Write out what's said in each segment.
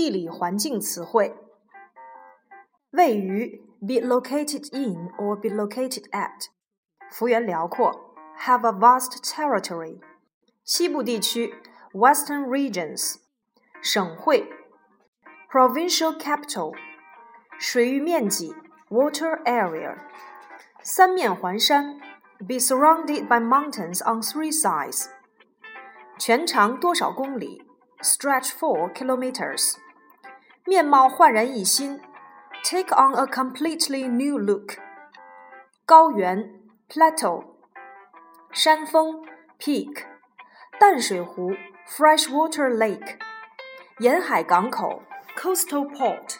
地理环境词汇。位于 be located in or be located at，幅员辽阔，have a vast territory。西部地区 Western regions，省会 provincial capital，水域面积 water area，三面环山 be surrounded by mountains on three sides，全长多少公里 stretch four kilometers， 面貌焕然一新 take on a completely new look，高原 plateau，山峰 peak。淡水湖 （freshwater lake）、沿海港口 （coastal port）、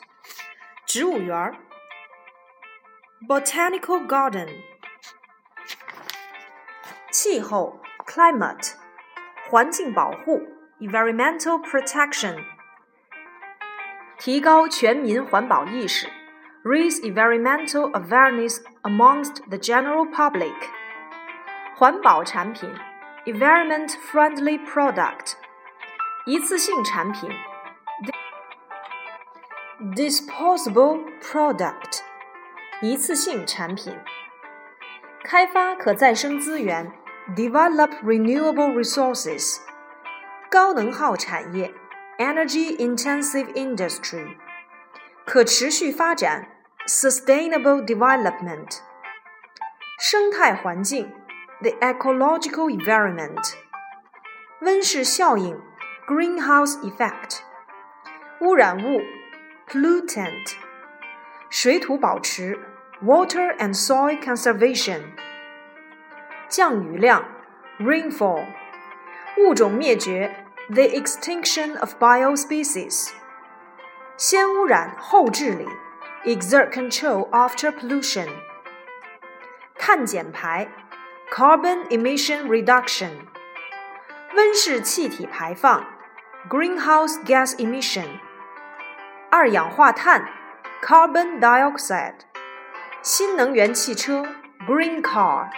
植物园 （botanical garden）、气候 （climate）、环境保护 （environmental protection）、 提高全民环保意识 （raise environmental awareness amongst the general public）、环保产品。environment-friendly product，一次性产品；disposable product，一次性产品；开发可再生资源；develop renewable resources，高能耗产业 ；energy-intensive industry，可持续发展；sustainable development，生态环境。the ecological environment. 温室效应 greenhouse effect. 污染物 pollutant. 水土保持 water and soil conservation. 降雨量 rainfall. 物种灭绝 the extinction of biospecies. 先污染后治理 exert control after pollution. 碳减排 carbon emission reduction，温室气体排放 greenhouse gas emission，二氧化碳 carbon dioxide，新能源汽车 green car，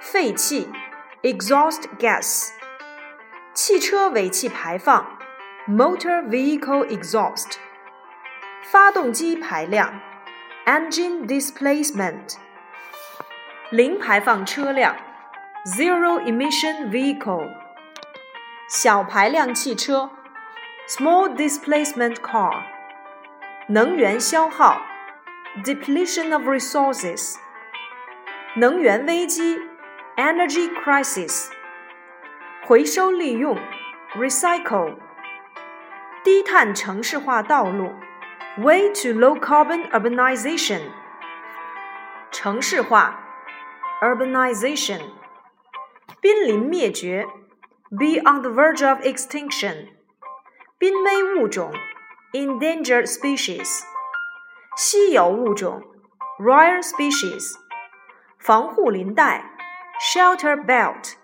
废气 exhaust gas， 汽车尾气排放 motor vehicle exhaust，发动机排量 engine displacement。零排放车辆 （zero emission vehicle）、小排量汽车 （small displacement car）、能源消耗 （depletion of resources）、能源危机 （energy crisis）、 回收利用 （recycle）、低碳城市化道路 （way to low carbon urbanization）、城市化。urbanization，濒临灭绝，be on the verge of extinction，濒危物种，endangered species，稀有物种，rare species，防护林带，shelter belt，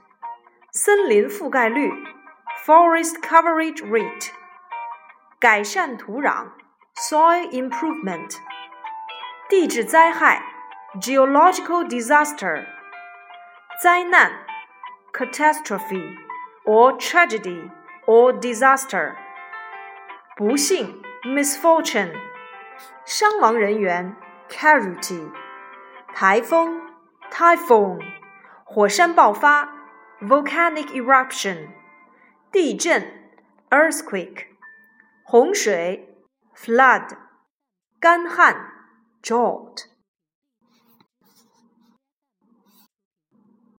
森林覆盖率，forest coverage rate，改善土壤，soil improvement，地质灾害。geological disaster 灾难 catastrophe or tragedy or disaster 不幸 misfortune 伤亡人员 casualty 台风 typhoon 火山爆发 volcanic eruption 地震 earthquake 洪水 flood 干旱 drought